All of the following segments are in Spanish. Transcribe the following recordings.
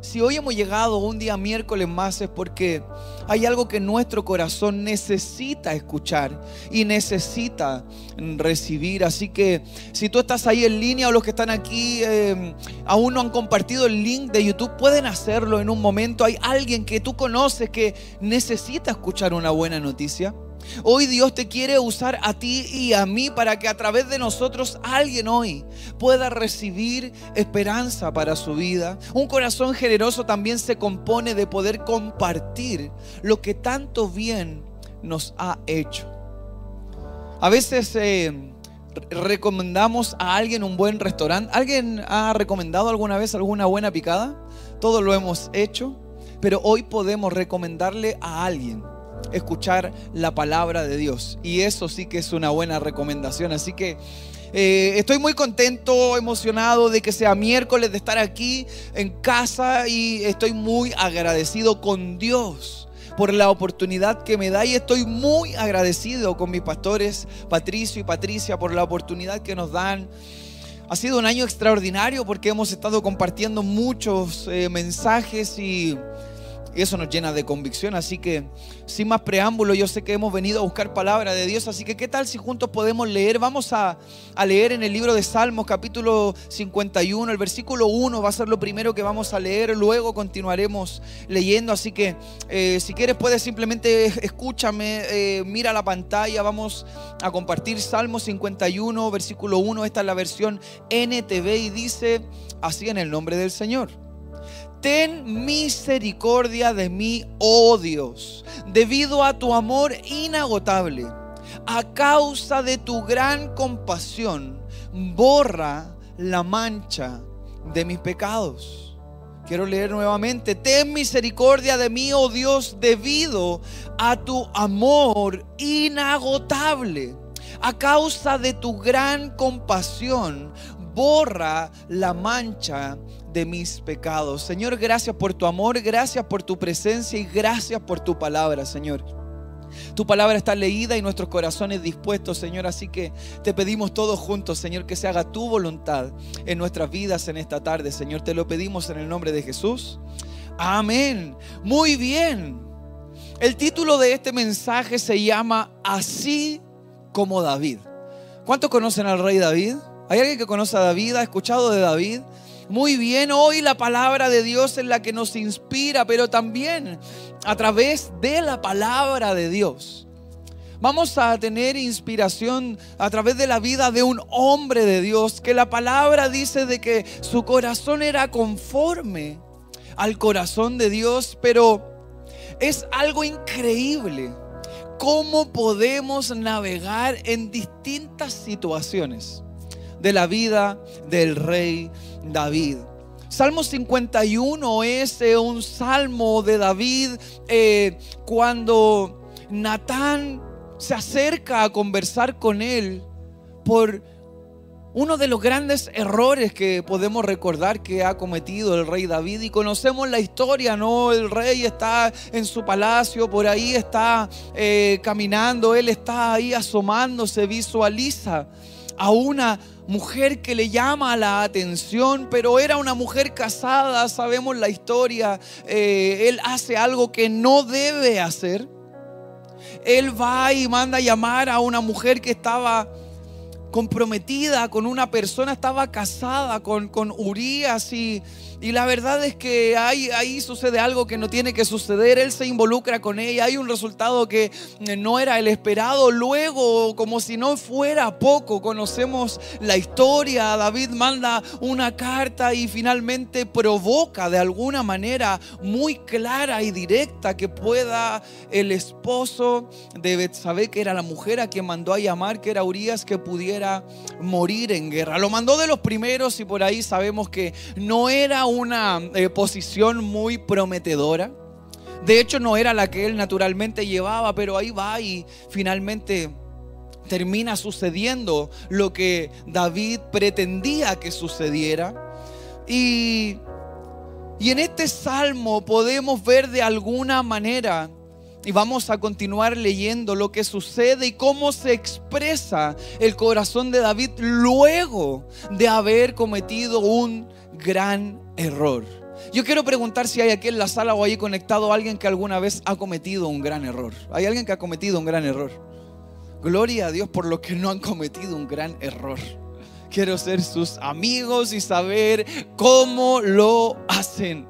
si hoy hemos llegado un día miércoles más es porque hay algo que nuestro corazón necesita escuchar y necesita recibir. Así que si tú estás ahí en línea o los que están aquí eh, aún no han compartido el link de YouTube, pueden hacerlo en un momento. Hay alguien que tú conoces que necesita escuchar una buena noticia. Hoy Dios te quiere usar a ti y a mí para que a través de nosotros alguien hoy pueda recibir esperanza para su vida. Un corazón generoso también se compone de poder compartir lo que tanto bien nos ha hecho. A veces eh, recomendamos a alguien un buen restaurante. ¿Alguien ha recomendado alguna vez alguna buena picada? Todos lo hemos hecho, pero hoy podemos recomendarle a alguien escuchar la palabra de Dios. Y eso sí que es una buena recomendación. Así que eh, estoy muy contento, emocionado de que sea miércoles, de estar aquí en casa y estoy muy agradecido con Dios por la oportunidad que me da y estoy muy agradecido con mis pastores Patricio y Patricia por la oportunidad que nos dan. Ha sido un año extraordinario porque hemos estado compartiendo muchos eh, mensajes y y eso nos llena de convicción. Así que, sin más preámbulo, yo sé que hemos venido a buscar palabra de Dios. Así que, ¿qué tal si juntos podemos leer? Vamos a, leer en el libro de Salmos, capítulo 51. El versículo 1 va a ser lo primero que vamos a leer. Luego continuaremos leyendo. Así que, eh, si quieres, puedes simplemente escúchame, eh, mira la pantalla. Vamos a compartir Salmos 51, versículo 1. Esta es la versión NTV y dice así en el nombre del Señor ten misericordia de mí, oh Dios, debido a tu amor inagotable. A causa de tu gran compasión, borra la mancha de mis pecados. Quiero leer nuevamente, ten misericordia de mí, oh Dios, debido a tu amor inagotable. A causa de tu gran compasión, borra la mancha de mis pecados. Señor, gracias por tu amor, gracias por tu presencia y gracias por tu palabra, Señor. Tu palabra está leída y nuestros corazones dispuestos, Señor. Así que te pedimos todos juntos, Señor, que se haga tu voluntad en nuestras vidas en esta tarde, Señor. Te lo pedimos en el nombre de Jesús. Amén. Muy bien. El título de este mensaje se llama Así como David. ¿Cuántos conocen al rey David? ¿Hay alguien que conoce a David? ¿Ha escuchado de David? Muy bien, hoy la palabra de Dios es la que nos inspira, pero también a través de la palabra de Dios. Vamos a tener inspiración a través de la vida de un hombre de Dios, que la palabra dice de que su corazón era conforme al corazón de Dios, pero es algo increíble cómo podemos navegar en distintas situaciones de la vida del rey David. Salmo 51 es eh, un salmo de David eh, cuando Natán se acerca a conversar con él por uno de los grandes errores que podemos recordar que ha cometido el rey David y conocemos la historia, ¿no? El rey está en su palacio, por ahí está eh, caminando, él está ahí asomándose, visualiza a una mujer que le llama la atención, pero era una mujer casada, sabemos la historia, eh, él hace algo que no debe hacer. Él va y manda a llamar a una mujer que estaba comprometida con una persona, estaba casada con, con Urias y y la verdad es que ahí, ahí sucede algo que no tiene que suceder. Él se involucra con ella. Hay un resultado que eh, no era el esperado. Luego, como si no fuera poco, conocemos la historia. David manda una carta y finalmente provoca de alguna manera muy clara y directa que pueda el esposo de Betsabé, que era la mujer a quien mandó a llamar, que era Urias, que pudiera morir en guerra. Lo mandó de los primeros y por ahí sabemos que no era una eh, posición muy prometedora. De hecho, no era la que él naturalmente llevaba, pero ahí va y finalmente termina sucediendo lo que David pretendía que sucediera. Y, y en este salmo podemos ver de alguna manera y vamos a continuar leyendo lo que sucede y cómo se expresa el corazón de David luego de haber cometido un gran error. Yo quiero preguntar si hay aquí en la sala o ahí conectado alguien que alguna vez ha cometido un gran error. ¿Hay alguien que ha cometido un gran error? Gloria a Dios por los que no han cometido un gran error. Quiero ser sus amigos y saber cómo lo hacen.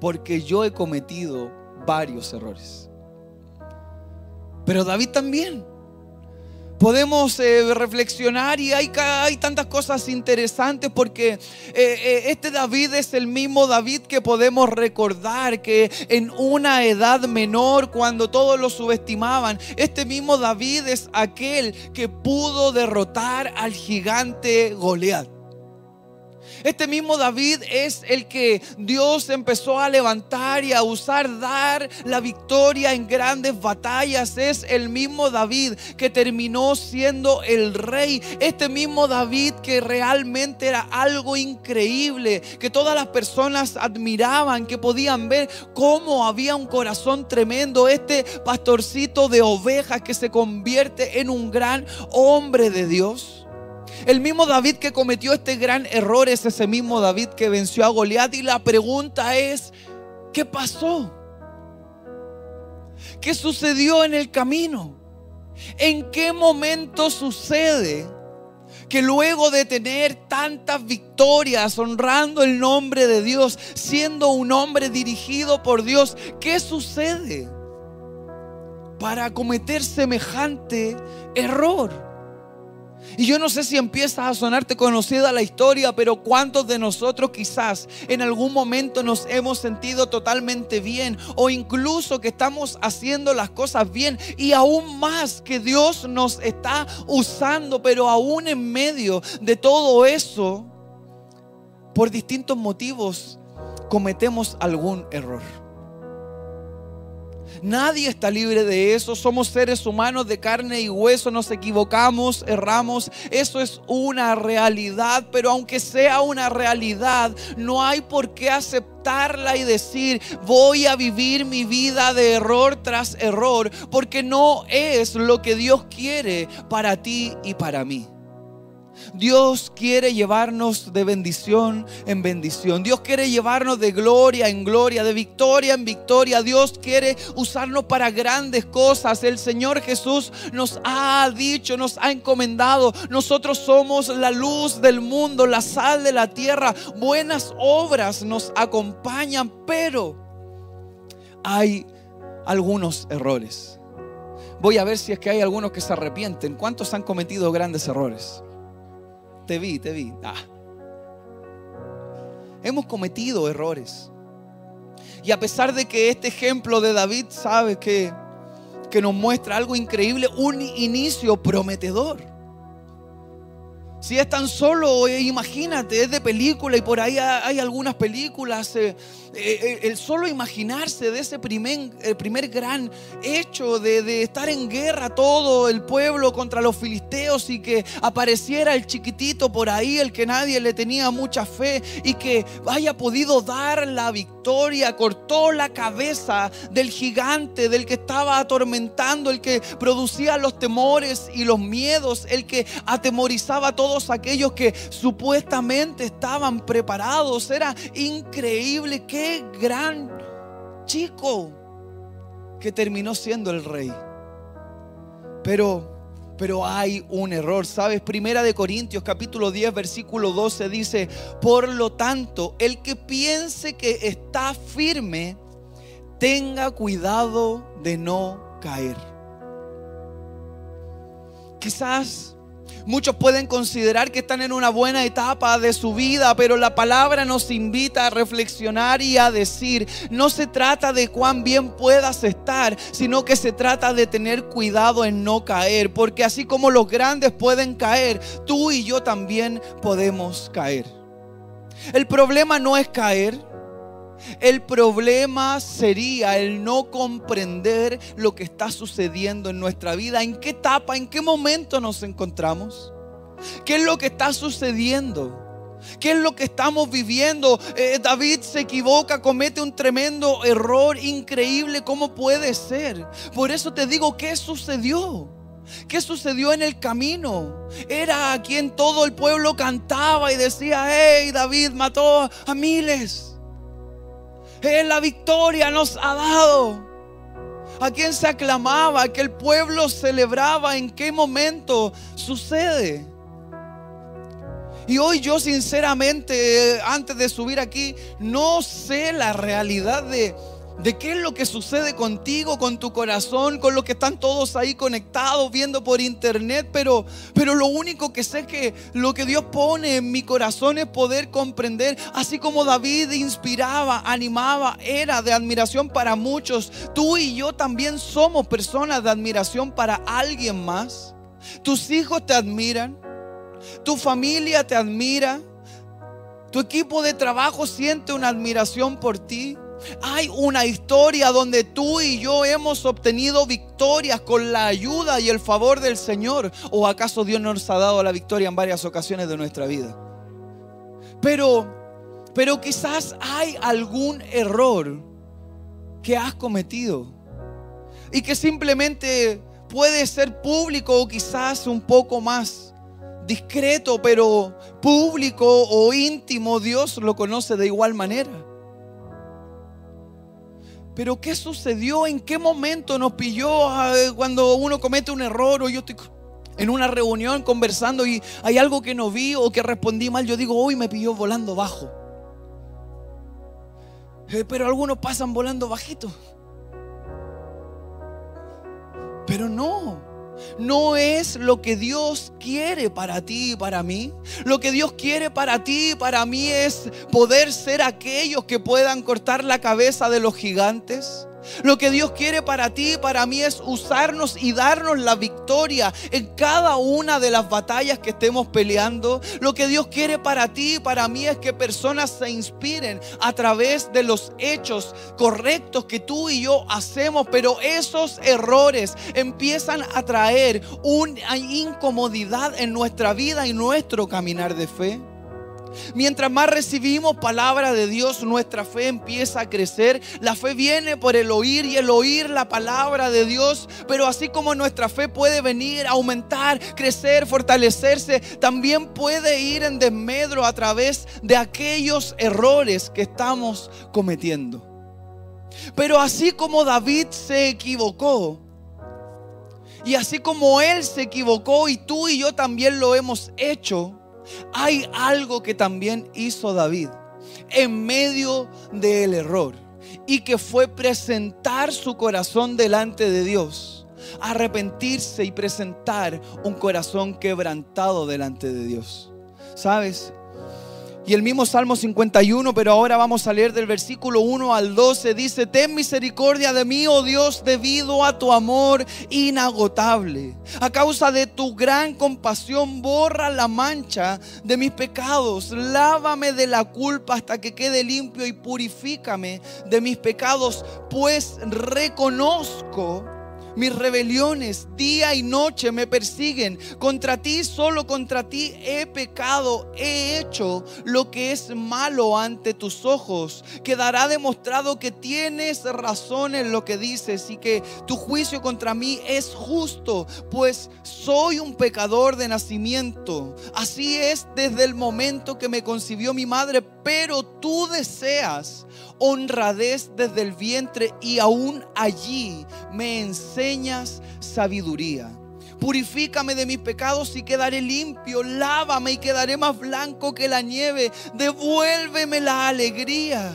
Porque yo he cometido varios errores. Pero David también podemos eh, reflexionar y hay, hay, tantas cosas interesantes porque eh, eh, este David es el mismo David que podemos recordar que en una edad menor cuando todos lo subestimaban, este mismo David es aquel que pudo derrotar al gigante Goliat. Este mismo David es el que Dios empezó a levantar y a usar, dar la victoria en grandes batallas. Es el mismo David que terminó siendo el rey. Este mismo David que realmente era algo increíble, que todas las personas admiraban, que podían ver cómo había un corazón tremendo. Este pastorcito de ovejas que se convierte en un gran hombre de Dios. El mismo David que cometió este gran error es ese mismo David que venció a Goliat. Y la pregunta es, ¿qué pasó? ¿Qué sucedió en el camino? ¿En qué momento sucede que luego de tener tantas victorias, honrando el nombre de Dios, siendo un hombre dirigido por Dios, ¿qué sucede para cometer semejante error? Y yo no sé si empieza a sonarte conocida la historia, pero cuántos de nosotros quizás en algún momento nos hemos sentido totalmente bien o incluso que estamos haciendo las cosas bien y aún más que Dios nos está usando, pero aún en medio de todo eso, por distintos motivos, cometemos algún error. Nadie está libre de eso. Somos seres humanos de carne y hueso. Nos equivocamos, erramos. Eso es una realidad. Pero aunque sea una realidad, no hay por qué aceptarla y decir, voy a vivir mi vida de error tras error. Porque no es lo que Dios quiere para ti y para mí. Dios quiere llevarnos de bendición en bendición. Dios quiere llevarnos de gloria en gloria, de victoria en victoria. Dios quiere usarnos para grandes cosas. El Señor Jesús nos ha dicho, nos ha encomendado. Nosotros somos la luz del mundo, la sal de la tierra. Buenas obras nos acompañan, pero hay algunos errores. Voy a ver si es que hay algunos que se arrepienten. ¿Cuántos han cometido grandes errores? Te vi, te vi. Ah. Hemos cometido errores. Y a pesar de que este ejemplo de David sabe que, que nos muestra algo increíble, un inicio prometedor. Si es tan solo, eh, imagínate, es de película y por ahí hay algunas películas. Eh, el solo imaginarse de ese primer, el primer gran hecho de, de, estar en guerra todo el pueblo contra los filisteos y que apareciera el chiquitito por ahí, el que nadie le tenía mucha fe y que haya podido dar la victoria, cortó la cabeza del gigante, del que estaba atormentando, el que producía los temores y los miedos, el que atemorizaba a todos aquellos que supuestamente estaban preparados. Era increíble que gran chico que terminó siendo el rey. Pero pero hay un error, ¿sabes? Primera de Corintios capítulo 10 versículo 12 dice, "Por lo tanto, el que piense que está firme, tenga cuidado de no caer." Quizás Muchos pueden considerar que están en una buena etapa de su vida, pero la palabra nos invita a reflexionar y a decir, no se trata de cuán bien puedas estar, sino que se trata de tener cuidado en no caer, porque así como los grandes pueden caer, tú y yo también podemos caer. El problema no es caer, el problema sería el no comprender lo que está sucediendo en nuestra vida, en qué etapa, en qué momento nos encontramos, qué es lo que está sucediendo. ¿Qué es lo que estamos viviendo? Eh, David se equivoca, comete un tremendo error increíble. ¿Cómo puede ser? Por eso te digo, ¿qué sucedió? ¿Qué sucedió en el camino? Era a quien todo el pueblo cantaba y decía, hey, David mató a miles. La victoria nos ha dado. ¿A quién se aclamaba? que el pueblo celebraba? ¿En qué momento sucede? Y hoy yo sinceramente, antes de subir aquí, no sé la realidad de de qué es lo que sucede contigo, con tu corazón, con lo que están todos ahí conectados viendo por internet, pero, pero lo único que sé es que lo que Dios pone en mi corazón es poder comprender, así como David inspiraba, animaba, era de admiración para muchos, tú y yo también somos personas de admiración para alguien más. Tus hijos te admiran, tu familia te admira, tu equipo de trabajo siente una admiración por ti. Hay una historia donde tú y yo hemos obtenido victorias con la ayuda y el favor del Señor. ¿O acaso Dios nos ha dado la victoria en varias ocasiones de nuestra vida? Pero, pero quizás hay algún error que has cometido y que simplemente puede ser público o quizás un poco más discreto, pero público o íntimo, Dios lo conoce de igual manera. Pero ¿qué sucedió? ¿En qué momento nos pilló ah, cuando uno comete un error o yo estoy en una reunión conversando y hay algo que no vi o que respondí mal? Yo digo, hoy me pilló volando bajo. Eh, pero algunos pasan volando bajito. Pero no. No es lo que Dios quiere para ti y para mí. Lo que Dios quiere para ti y para mí es poder ser aquellos que puedan cortar la cabeza de los gigantes. Lo que Dios quiere para ti y para mí es usarnos y darnos la victoria en cada una de las batallas que estemos peleando. Lo que Dios quiere para ti y para mí es que personas se inspiren a través de los hechos correctos que tú y yo hacemos. Pero esos errores empiezan a traer una incomodidad en nuestra vida y nuestro caminar de fe. Mientras más recibimos palabra de Dios, nuestra fe empieza a crecer. La fe viene por el oír y el oír la palabra de Dios. Pero así como nuestra fe puede venir, aumentar, crecer, fortalecerse, también puede ir en desmedro a través de aquellos errores que estamos cometiendo. Pero así como David se equivocó, y así como él se equivocó y tú y yo también lo hemos hecho, hay algo que también hizo David en medio del error y que fue presentar su corazón delante de Dios, arrepentirse y presentar un corazón quebrantado delante de Dios. ¿Sabes? Y el mismo Salmo 51, pero ahora vamos a leer del versículo 1 al 12, dice, ten misericordia de mí, oh Dios, debido a tu amor inagotable. A causa de tu gran compasión, borra la mancha de mis pecados, lávame de la culpa hasta que quede limpio y purifícame de mis pecados, pues reconozco mis rebeliones día y noche me persiguen. Contra ti, solo contra ti he pecado. He hecho lo que es malo ante tus ojos. Quedará demostrado que tienes razón en lo que dices y que tu juicio contra mí es justo, pues soy un pecador de nacimiento. Así es desde el momento que me concibió mi madre, pero tú deseas honradez desde el vientre y aún allí me enseñas sabiduría. Purifícame de mis pecados y quedaré limpio. Lávame y quedaré más blanco que la nieve. Devuélveme la alegría.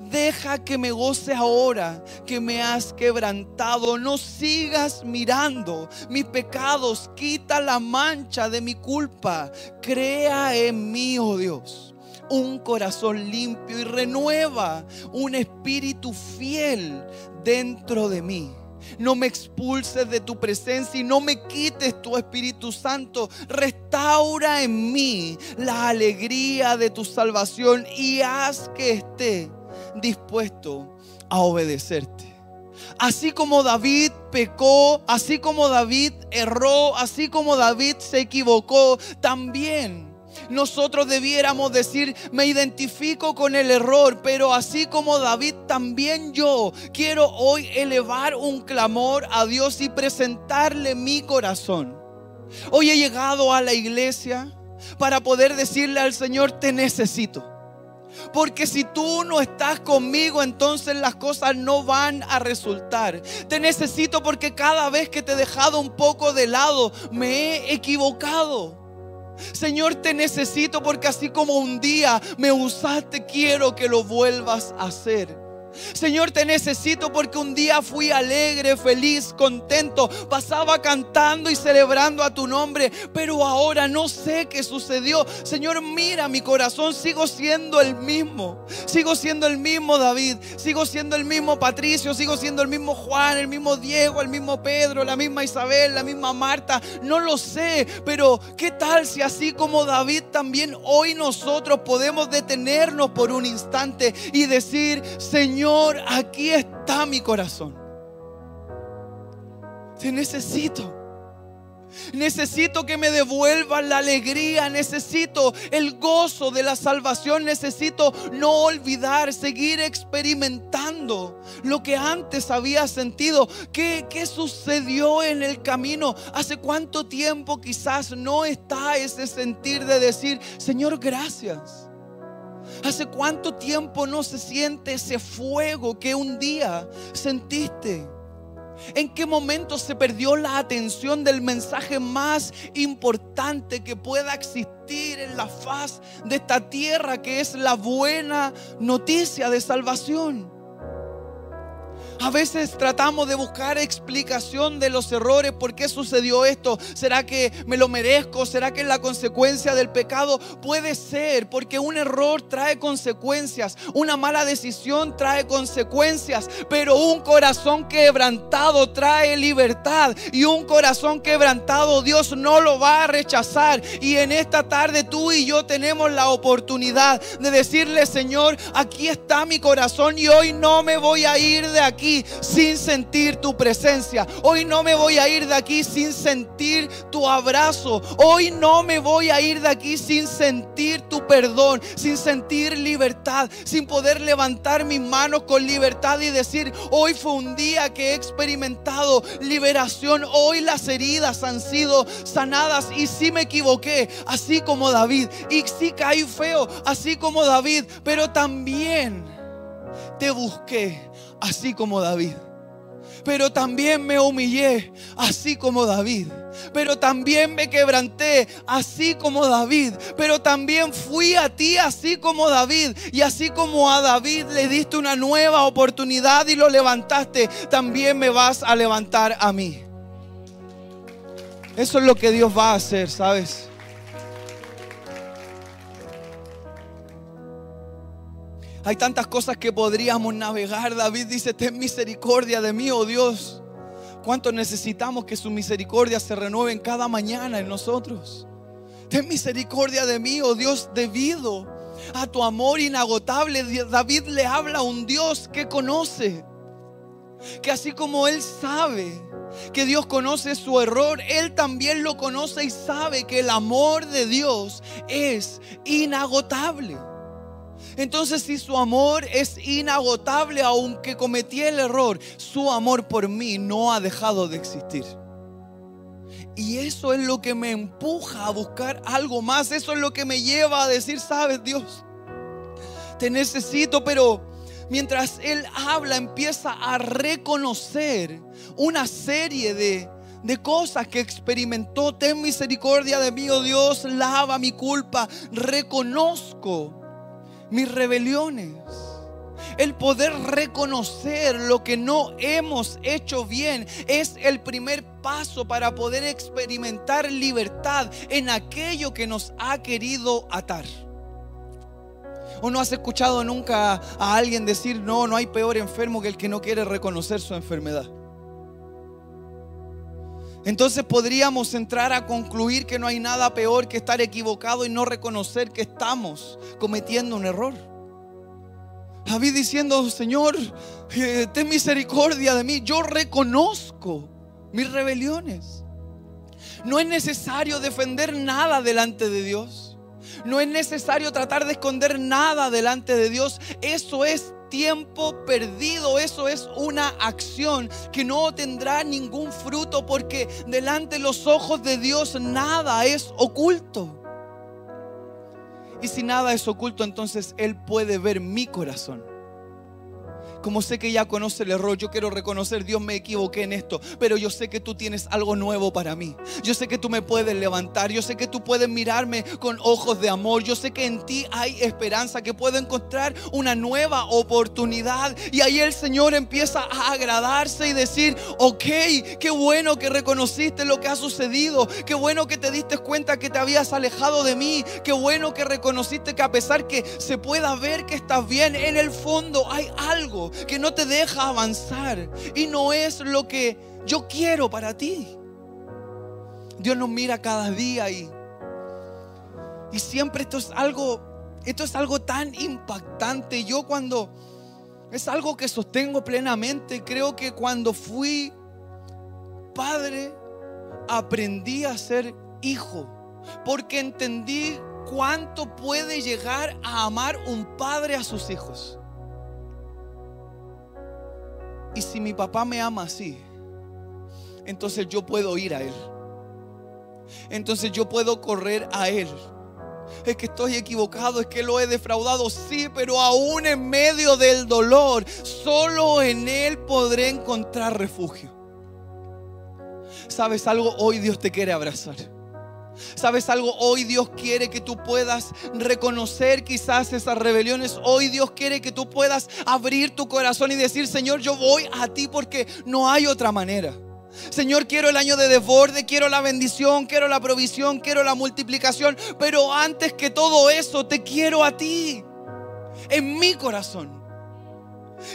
Deja que me goce ahora que me has quebrantado. No sigas mirando mis pecados. Quita la mancha de mi culpa. Crea en mí, oh Dios un corazón limpio y renueva un espíritu fiel dentro de mí. No me expulses de tu presencia y no me quites tu Espíritu Santo. Restaura en mí la alegría de tu salvación y haz que esté dispuesto a obedecerte. Así como David pecó, así como David erró, así como David se equivocó, también nosotros debiéramos decir, me identifico con el error, pero así como David, también yo quiero hoy elevar un clamor a Dios y presentarle mi corazón. Hoy he llegado a la iglesia para poder decirle al Señor, te necesito. Porque si tú no estás conmigo, entonces las cosas no van a resultar. Te necesito porque cada vez que te he dejado un poco de lado, me he equivocado. Señor, te necesito porque así como un día me usaste, quiero que lo vuelvas a hacer. Señor, te necesito porque un día fui alegre, feliz, contento, pasaba cantando y celebrando a tu nombre, pero ahora no sé qué sucedió. Señor, mira mi corazón, sigo siendo el mismo. Sigo siendo el mismo David, sigo siendo el mismo Patricio, sigo siendo el mismo Juan, el mismo Diego, el mismo Pedro, la misma Isabel, la misma Marta. No lo sé, pero ¿qué tal si así como David también hoy nosotros podemos detenernos por un instante y decir, Señor, Señor, aquí está mi corazón. Te necesito. Necesito que me devuelvan la alegría, necesito el gozo de la salvación, necesito no olvidar, seguir experimentando lo que antes había sentido. ¿Qué, ¿Qué, sucedió en el camino? ¿Hace cuánto tiempo quizás no está ese sentir de decir, Señor, gracias? ¿Hace cuánto tiempo no se siente ese fuego que un día sentiste? ¿En qué momento se perdió la atención del mensaje más importante que pueda existir en la faz de esta tierra, que es la buena noticia de salvación? A veces tratamos de buscar explicación de los errores, por qué sucedió esto. ¿Será que me lo merezco? ¿Será que es la consecuencia del pecado? Puede ser, porque un error trae consecuencias, una mala decisión trae consecuencias, pero un corazón quebrantado trae libertad y un corazón quebrantado Dios no lo va a rechazar. Y en esta tarde tú y yo tenemos la oportunidad de decirle, Señor, aquí está mi corazón y hoy no me voy a ir de aquí sin sentir tu presencia. Hoy no me voy a ir de aquí sin sentir tu abrazo. Hoy no me voy a ir de aquí sin sentir tu perdón, sin sentir libertad, sin poder levantar mis manos con libertad y decir, hoy fue un día que he experimentado liberación. Hoy las heridas han sido sanadas y si me equivoqué, así como David. Y si caí feo, así como David. Pero también te busqué así como David. Pero también me humillé, así como David. Pero también me quebranté, así como David. Pero también fui a ti, así como David. Y así como a David le diste una nueva oportunidad y lo levantaste, también me vas a levantar a mí. Eso es lo que Dios va a hacer, ¿sabes? Hay tantas cosas que podríamos navegar. David dice, ten misericordia de mí, oh Dios. ¿Cuánto necesitamos que su misericordia se renueve cada mañana en nosotros? Ten misericordia de mí, oh Dios, debido a tu amor inagotable. David le habla a un Dios que conoce, que así como él sabe que Dios conoce su error, él también lo conoce y sabe que el amor de Dios es inagotable. Entonces si su amor es inagotable, aunque cometí el error, su amor por mí no ha dejado de existir. Y eso es lo que me empuja a buscar algo más. Eso es lo que me lleva a decir, sabes Dios, te necesito, pero mientras Él habla empieza a reconocer una serie de, de cosas que experimentó. Ten misericordia de mí, oh Dios, lava mi culpa. Reconozco mis rebeliones. El poder reconocer lo que no hemos hecho bien es el primer paso para poder experimentar libertad en aquello que nos ha querido atar. ¿O no has escuchado nunca a alguien decir, no, no hay peor enfermo que el que no quiere reconocer su enfermedad? Entonces podríamos entrar a concluir que no hay nada peor que estar equivocado y no reconocer que estamos cometiendo un error. David diciendo, Señor, eh, ten misericordia de mí. Yo reconozco mis rebeliones. No es necesario defender nada delante de Dios. No es necesario tratar de esconder nada delante de Dios. Eso es tiempo perdido. Eso es una acción que no tendrá ningún fruto porque delante de los ojos de Dios nada es oculto. Y si nada es oculto, entonces Él puede ver mi corazón. Como sé que ya conoce el error, yo quiero reconocer, Dios me equivoqué en esto, pero yo sé que tú tienes algo nuevo para mí. Yo sé que tú me puedes levantar, yo sé que tú puedes mirarme con ojos de amor, yo sé que en ti hay esperanza, que puedo encontrar una nueva oportunidad. Y ahí el Señor empieza a agradarse y decir, ok, qué bueno que reconociste lo que ha sucedido, qué bueno que te diste cuenta que te habías alejado de mí, qué bueno que reconociste que a pesar que se pueda ver que estás bien, en el fondo hay algo que no te deja avanzar y no es lo que yo quiero para ti. Dios nos mira cada día y, y siempre esto es algo, esto es algo tan impactante. Yo cuando es algo que sostengo plenamente, creo que cuando fui padre aprendí a ser hijo, porque entendí cuánto puede llegar a amar un padre a sus hijos. Y si mi papá me ama así, entonces yo puedo ir a Él. Entonces yo puedo correr a Él. Es que estoy equivocado, es que lo he defraudado, sí, pero aún en medio del dolor, solo en Él podré encontrar refugio. ¿Sabes algo? Hoy Dios te quiere abrazar. ¿Sabes algo? Hoy Dios quiere que tú puedas reconocer quizás esas rebeliones. Hoy Dios quiere que tú puedas abrir tu corazón y decir, Señor, yo voy a ti porque no hay otra manera. Señor, quiero el año de desborde, quiero la bendición, quiero la provisión, quiero la multiplicación. Pero antes que todo eso, te quiero a ti, en mi corazón.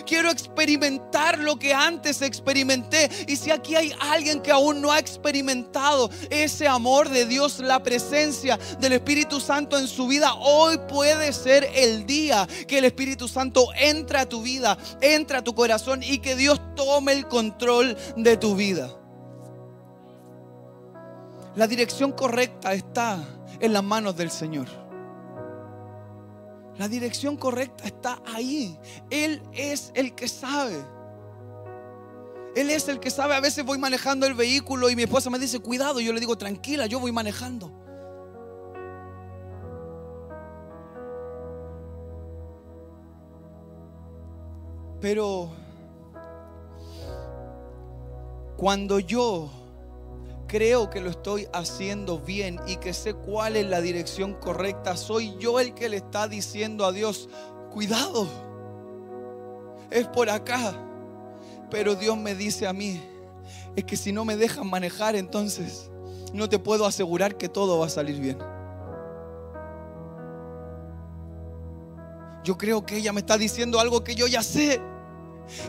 Quiero experimentar lo que antes experimenté. Y si aquí hay alguien que aún no ha experimentado ese amor de Dios, la presencia del Espíritu Santo en su vida, hoy puede ser el día que el Espíritu Santo entre a tu vida, entre a tu corazón y que Dios tome el control de tu vida. La dirección correcta está en las manos del Señor. La dirección correcta está ahí. Él es el que sabe. Él es el que sabe. A veces voy manejando el vehículo y mi esposa me dice, cuidado. Yo le digo, tranquila, yo voy manejando. Pero cuando yo creo que lo estoy haciendo bien y que sé cuál es la dirección correcta, soy yo el que le está diciendo a Dios, cuidado, es por acá. Pero Dios me dice a mí, es que si no me dejan manejar, entonces no te puedo asegurar que todo va a salir bien. Yo creo que ella me está diciendo algo que yo ya sé.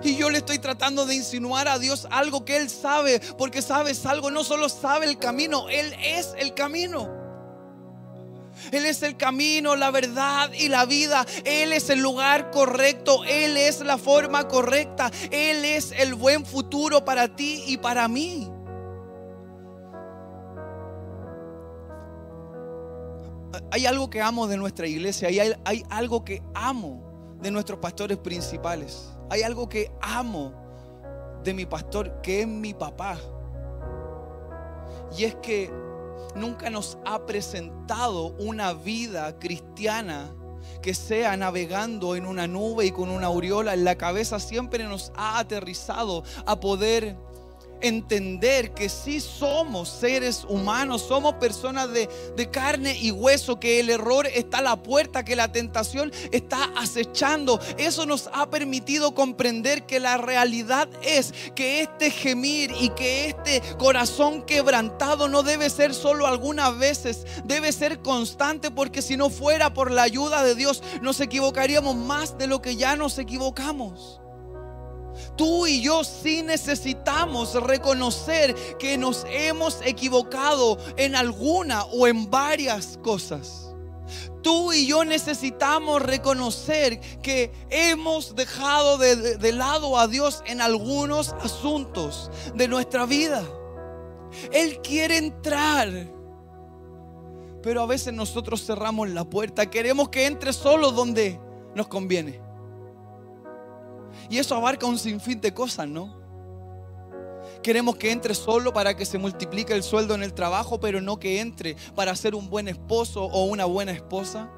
Y yo le estoy tratando de insinuar a Dios algo que Él sabe, porque sabes algo, no solo sabe el camino, Él es el camino. Él es el camino, la verdad y la vida. Él es el lugar correcto. Él es la forma correcta. Él es el buen futuro para ti y para mí. Hay algo que amo de nuestra iglesia. Hay, hay algo que amo de nuestros pastores principales. Hay algo que amo de mi pastor, que es mi papá. Y es que nunca nos ha presentado una vida cristiana que sea navegando en una nube y con una aureola en la cabeza. Siempre nos ha aterrizado a poder entender que sí somos seres humanos, somos personas de, de, carne y hueso, que el error está a la puerta, que la tentación está acechando. Eso nos ha permitido comprender que la realidad es que este gemir y que este corazón quebrantado no debe ser solo algunas veces, debe ser constante porque si no fuera por la ayuda de Dios nos equivocaríamos más de lo que ya nos equivocamos. Tú y yo sí necesitamos reconocer que nos hemos equivocado en alguna o en varias cosas. Tú y yo necesitamos reconocer que hemos dejado de, lado a Dios en algunos asuntos de nuestra vida. Él quiere entrar. Pero a veces nosotros cerramos la puerta. Queremos que entre solo donde nos conviene. Y eso abarca un sinfín de cosas, ¿no? Queremos que entre solo para que se multiplique el sueldo en el trabajo, pero no que entre para ser un buen esposo o una buena esposa.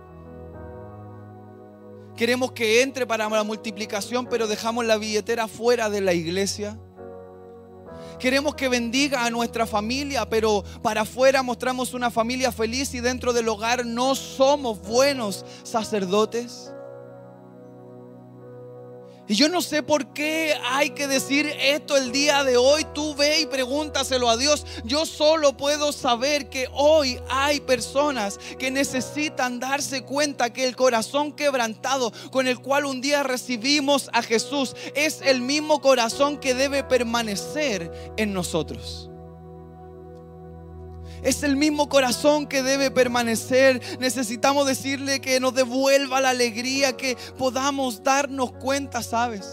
Queremos que entre para la multiplicación, pero dejamos la billetera fuera de la iglesia. Queremos que bendiga a nuestra familia, pero para afuera mostramos una familia feliz y dentro del hogar no somos buenos sacerdotes. Y yo no sé por qué hay que decir esto el día de hoy. Tú ve y pregúntaselo a Dios. Yo solo puedo saber que hoy hay personas que necesitan darse cuenta que el corazón quebrantado con el cual un día recibimos a Jesús es el mismo corazón que debe permanecer en nosotros. Es el mismo corazón que debe permanecer. Necesitamos decirle que nos devuelva la alegría, que podamos darnos cuenta, ¿sabes?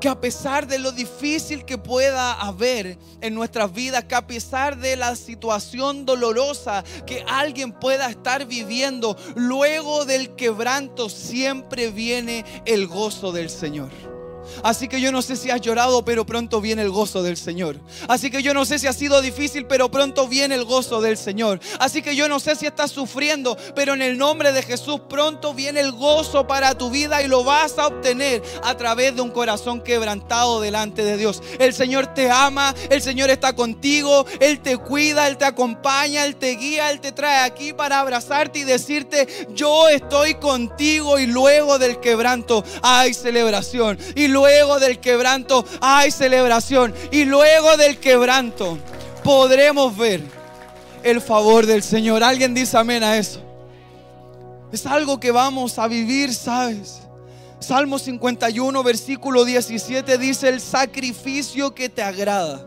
Que a pesar de lo difícil que pueda haber en nuestras vidas, que a pesar de la situación dolorosa que alguien pueda estar viviendo, luego del quebranto siempre viene el gozo del Señor. Así que yo no sé si has llorado, pero pronto viene el gozo del Señor. Así que yo no sé si ha sido difícil, pero pronto viene el gozo del Señor. Así que yo no sé si estás sufriendo, pero en el nombre de Jesús pronto viene el gozo para tu vida y lo vas a obtener a través de un corazón quebrantado delante de Dios. El Señor te ama, el Señor está contigo, Él te cuida, Él te acompaña, Él te guía, Él te trae aquí para abrazarte y decirte, yo estoy contigo y luego del quebranto hay celebración. Y luego del quebranto hay celebración. Y luego del quebranto podremos ver el favor del Señor. ¿Alguien dice amén a eso? Es algo que vamos a vivir, ¿sabes? Salmo 51, versículo 17 dice, el sacrificio que te agrada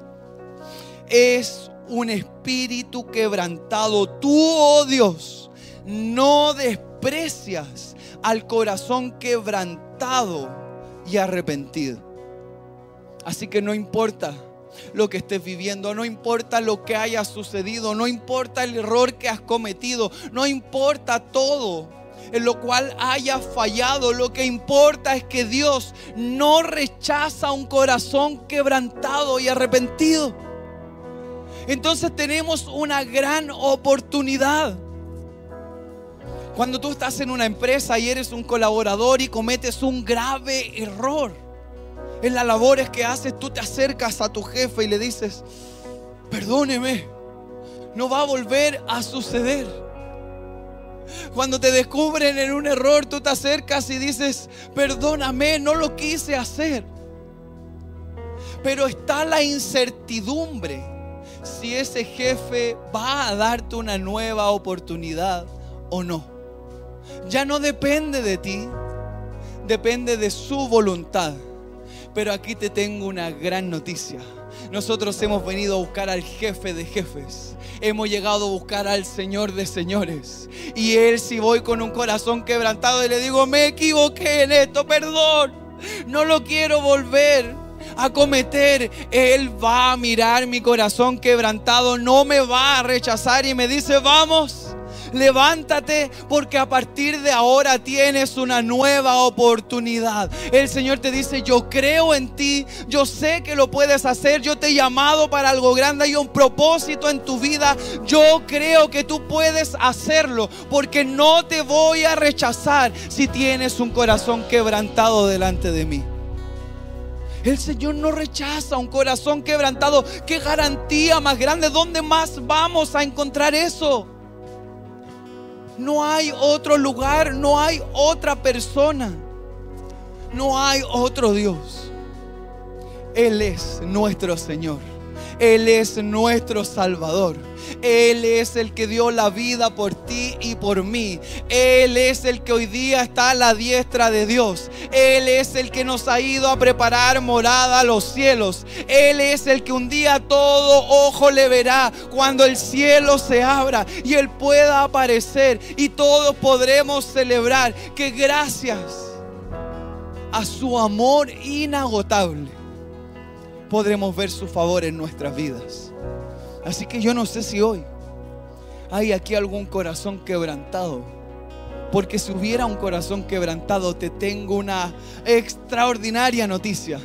es un espíritu quebrantado. Tú, oh Dios, no desprecias al corazón quebrantado y arrepentido. Así que no importa lo que estés viviendo, no importa lo que haya sucedido, no importa el error que has cometido, no importa todo en lo cual haya fallado, lo que importa es que Dios no rechaza un corazón quebrantado y arrepentido. Entonces tenemos una gran oportunidad. Cuando tú estás en una empresa y eres un colaborador y cometes un grave error en las labores que haces, tú te acercas a tu jefe y le dices, perdóneme, no va a volver a suceder. Cuando te descubren en un error, tú te acercas y dices, perdóname, no lo quise hacer. Pero está la incertidumbre si ese jefe va a darte una nueva oportunidad o no ya no depende de ti, depende de su voluntad. Pero aquí te tengo una gran noticia. Nosotros hemos venido a buscar al jefe de jefes. Hemos llegado a buscar al Señor de señores. Y Él si voy con un corazón quebrantado y le digo, me equivoqué en esto, perdón. No lo quiero volver a cometer. Él va a mirar mi corazón quebrantado, no me va a rechazar y me dice, vamos levántate porque a partir de ahora tienes una nueva oportunidad. El Señor te dice, yo creo en ti, yo sé que lo puedes hacer, yo te he llamado para algo grande, hay un propósito en tu vida, yo creo que tú puedes hacerlo porque no te voy a rechazar si tienes un corazón quebrantado delante de mí. El Señor no rechaza un corazón quebrantado. ¿Qué garantía más grande? ¿Dónde más vamos a encontrar eso? No hay otro lugar, no hay otra persona, no hay otro Dios. Él es nuestro Señor. Él es nuestro Salvador. Él es el que dio la vida por ti y por mí. Él es el que hoy día está a la diestra de Dios. Él es el que nos ha ido a preparar morada a los cielos. Él es el que un día todo ojo le verá cuando el cielo se abra y Él pueda aparecer y todos podremos celebrar que gracias a su amor inagotable podremos ver su favor en nuestras vidas. Así que yo no sé si hoy hay aquí algún corazón quebrantado. Porque si hubiera un corazón quebrantado, te tengo una extraordinaria noticia.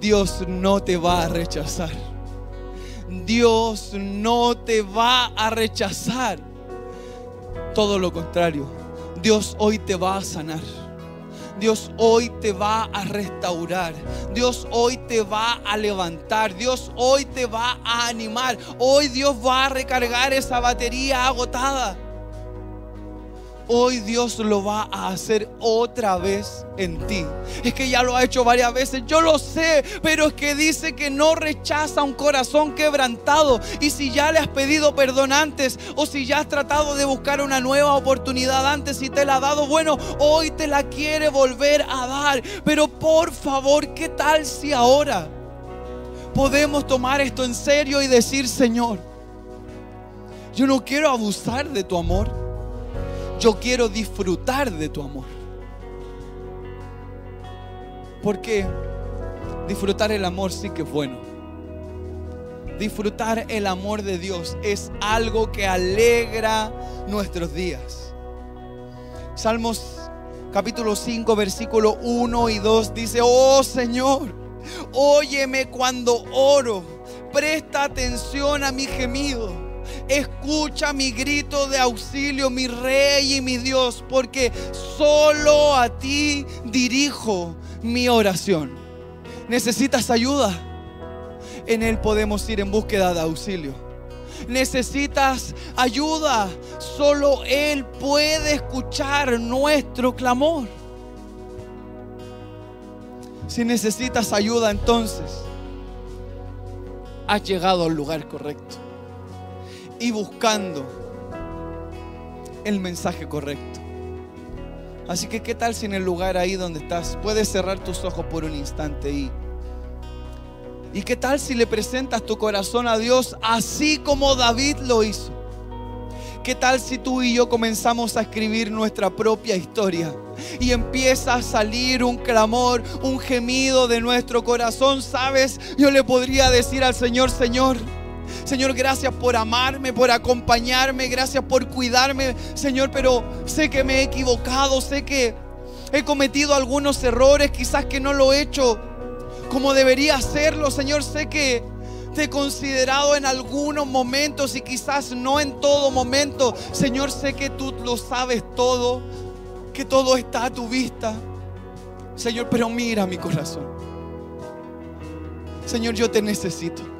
Dios no te va a rechazar. Dios no te va a rechazar. Todo lo contrario, Dios hoy te va a sanar. Dios hoy te va a restaurar. Dios hoy te va a levantar. Dios hoy te va a animar. Hoy Dios va a recargar esa batería agotada. Hoy Dios lo va a hacer otra vez en ti. Es que ya lo ha hecho varias veces, yo lo sé, pero es que dice que no rechaza un corazón quebrantado. Y si ya le has pedido perdón antes o si ya has tratado de buscar una nueva oportunidad antes y te la ha dado, bueno, hoy te la quiere volver a dar. Pero por favor, ¿qué tal si ahora podemos tomar esto en serio y decir, Señor, yo no quiero abusar de tu amor? Yo quiero disfrutar de tu amor. Porque disfrutar el amor sí que es bueno. Disfrutar el amor de Dios es algo que alegra nuestros días. Salmos capítulo 5, versículo 1 y 2 dice, oh Señor, óyeme cuando oro, presta atención a mi gemido Escucha mi grito de auxilio, mi rey y mi Dios, porque solo a ti dirijo mi oración. ¿Necesitas ayuda? En Él podemos ir en búsqueda de auxilio. Necesitas ayuda. Solo Él puede escuchar nuestro clamor. Si necesitas ayuda, entonces has llegado al lugar correcto y buscando el mensaje correcto. Así que, ¿qué tal si en el lugar ahí donde estás puedes cerrar tus ojos por un instante y ¿Y qué tal si le presentas tu corazón a Dios así como David lo hizo? ¿Qué tal si tú y yo comenzamos a escribir nuestra propia historia? Y empieza a salir un clamor, un gemido de nuestro corazón, ¿sabes? Yo le podría decir al Señor, Señor, Señor, gracias por amarme, por acompañarme, gracias por cuidarme, Señor, pero sé que me he equivocado, sé que he cometido algunos errores, quizás que no lo he hecho como debería hacerlo, Señor, sé que te he considerado en algunos momentos y quizás no en todo momento. Señor, sé que tú lo sabes todo, que todo está a tu vista. Señor, pero mira mi corazón. Señor, yo te necesito.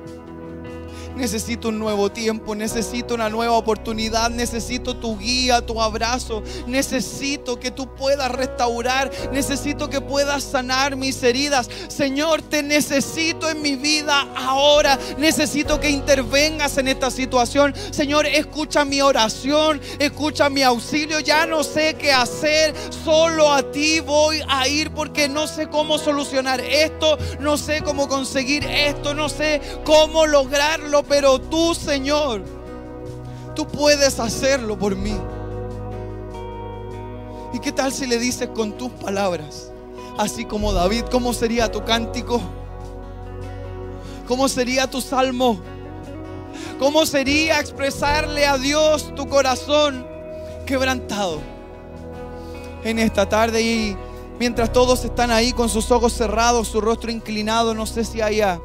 Necesito un nuevo tiempo, necesito una nueva oportunidad, necesito tu guía, tu abrazo, necesito que tú puedas restaurar, necesito que puedas sanar mis heridas. Señor, te necesito en mi vida ahora, necesito que intervengas en esta situación. Señor, escucha mi oración, escucha mi auxilio, ya no sé qué hacer, solo a ti voy a ir porque no sé cómo solucionar esto, no sé cómo conseguir esto, no sé cómo lograrlo pero tú, Señor, tú puedes hacerlo por mí. ¿Y qué tal si le dices con tus palabras, así como David, cómo sería tu cántico? ¿Cómo sería tu salmo? ¿Cómo sería expresarle a Dios tu corazón quebrantado en esta tarde? Y mientras todos están ahí con sus ojos cerrados, su rostro inclinado, no sé si haya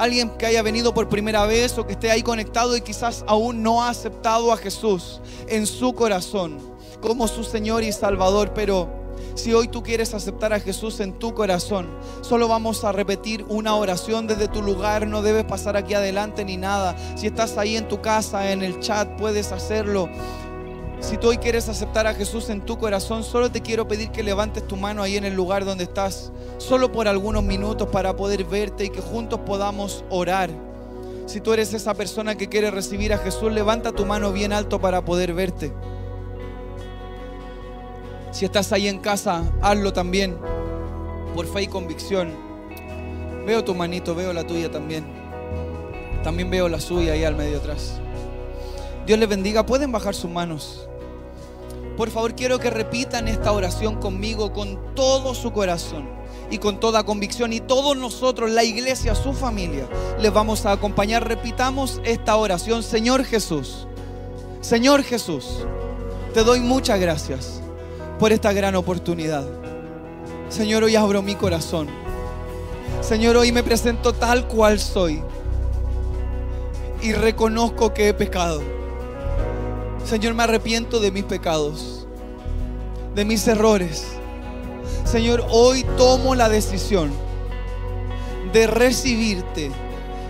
alguien que haya venido por primera vez o que esté ahí conectado y quizás aún no ha aceptado a Jesús en su corazón como su Señor y Salvador, pero si hoy tú quieres aceptar a Jesús en tu corazón, solo vamos a repetir una oración desde tu lugar, no debes pasar aquí adelante ni nada. Si estás ahí en tu casa, en el chat, puedes hacerlo. Si tú hoy quieres aceptar a Jesús en tu corazón, solo te quiero pedir que levantes tu mano ahí en el lugar donde estás, solo por algunos minutos para poder verte y que juntos podamos orar. Si tú eres esa persona que quiere recibir a Jesús, levanta tu mano bien alto para poder verte. Si estás ahí en casa, hazlo también, por fe y convicción. Veo tu manito, veo la tuya también. También veo la suya ahí al medio atrás. Dios les bendiga. Pueden bajar sus manos. Por favor, quiero que repitan esta oración conmigo con todo su corazón y con toda convicción. Y todos nosotros, la iglesia, su familia, les vamos a acompañar. Repitamos esta oración. Señor Jesús, Señor Jesús, te doy muchas gracias por esta gran oportunidad. Señor, hoy abro mi corazón. Señor, hoy me presento tal cual soy. Y reconozco que he pecado Señor, me arrepiento de mis pecados, de mis errores. Señor, hoy tomo la decisión de recibirte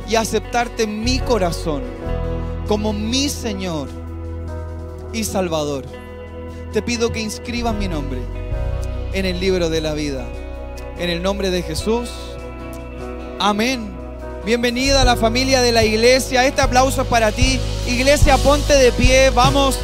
y aceptarte en mi corazón como mi Señor y Salvador. Te pido que inscribas mi nombre en el libro de la vida. En el nombre de Jesús. Amén. Bienvenida a la familia de la iglesia. Este aplauso es para ti. Iglesia, ponte de pie. Vamos,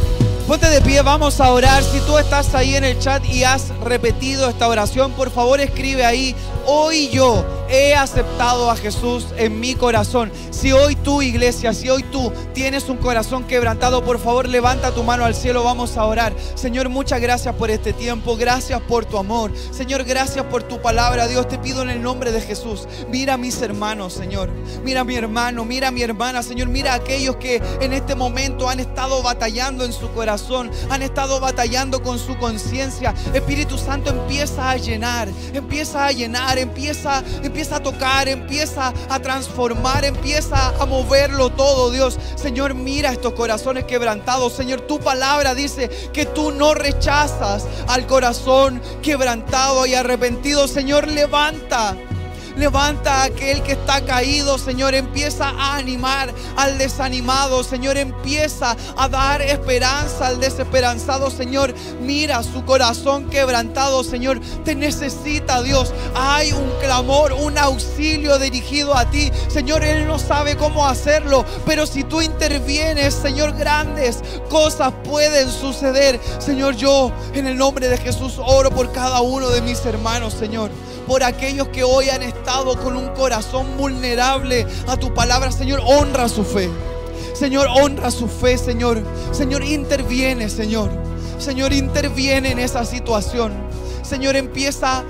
ponte de pie. Vamos a orar. Si tú estás ahí en el chat y has repetido esta oración, por favor escribe ahí. Hoy yo he aceptado a Jesús en mi corazón. Si hoy tú, iglesia, si hoy tú tienes un corazón quebrantado, por favor levanta tu mano al cielo, vamos a orar. Señor, muchas gracias por este tiempo, gracias por tu amor. Señor, gracias por tu palabra. Dios, te pido en el nombre de Jesús. Mira a mis hermanos, Señor. Mira a mi hermano, mira a mi hermana, Señor. Mira a aquellos que en este momento han estado batallando en su corazón, han estado batallando con su conciencia. Espíritu Santo empieza a llenar, empieza a llenar, empieza, empieza empieza a tocar, empieza a transformar, empieza a moverlo todo, Dios. Señor, mira estos corazones quebrantados. Señor, tu palabra dice que tú no rechazas al corazón quebrantado y arrepentido. Señor, levanta Levanta a aquel que está caído, Señor. Empieza a animar al desanimado, Señor. Empieza a dar esperanza al desesperanzado, Señor. Mira su corazón quebrantado, Señor. Te necesita, Dios. Hay un clamor, un auxilio dirigido a ti. Señor, Él no sabe cómo hacerlo, pero si tú intervienes, Señor, grandes cosas pueden suceder. Señor, yo en el nombre de Jesús oro por cada uno de mis hermanos, Señor por aquellos que hoy han estado con un corazón vulnerable a tu palabra. Señor, honra su fe. Señor, honra su fe, Señor. Señor, interviene, Señor. Señor, interviene en esa situación. Señor, empieza a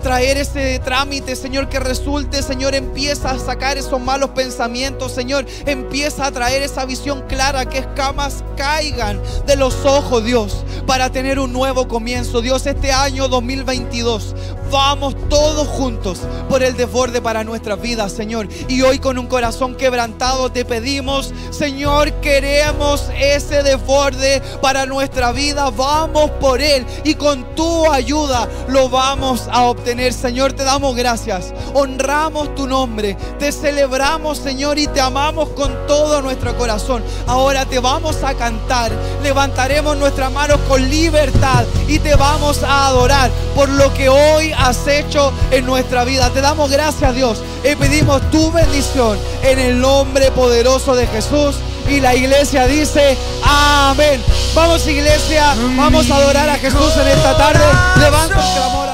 traer ese trámite, Señor, que resulte, Señor, empieza a sacar esos malos pensamientos, Señor, empieza a traer esa visión clara, que escamas caigan de los ojos, Dios, para tener un nuevo comienzo. Dios, este año 2022 vamos todos juntos por el desborde para nuestras vidas, Señor. Y hoy con un corazón quebrantado te pedimos, Señor, queremos ese desborde para nuestra vida. Vamos por él y con tu ayuda lo vamos a obtener. Señor, te damos gracias. Honramos tu nombre. Te celebramos, Señor, y te amamos con todo nuestro corazón. Ahora te vamos a cantar. Levantaremos nuestras manos con libertad y te vamos a adorar por lo que hoy has hecho en nuestra vida. Te damos gracias, Dios, y pedimos tu bendición en el nombre poderoso de Jesús. Y la iglesia dice, amén. Vamos iglesia, vamos a adorar a Jesús en esta tarde. Levanta el clamor.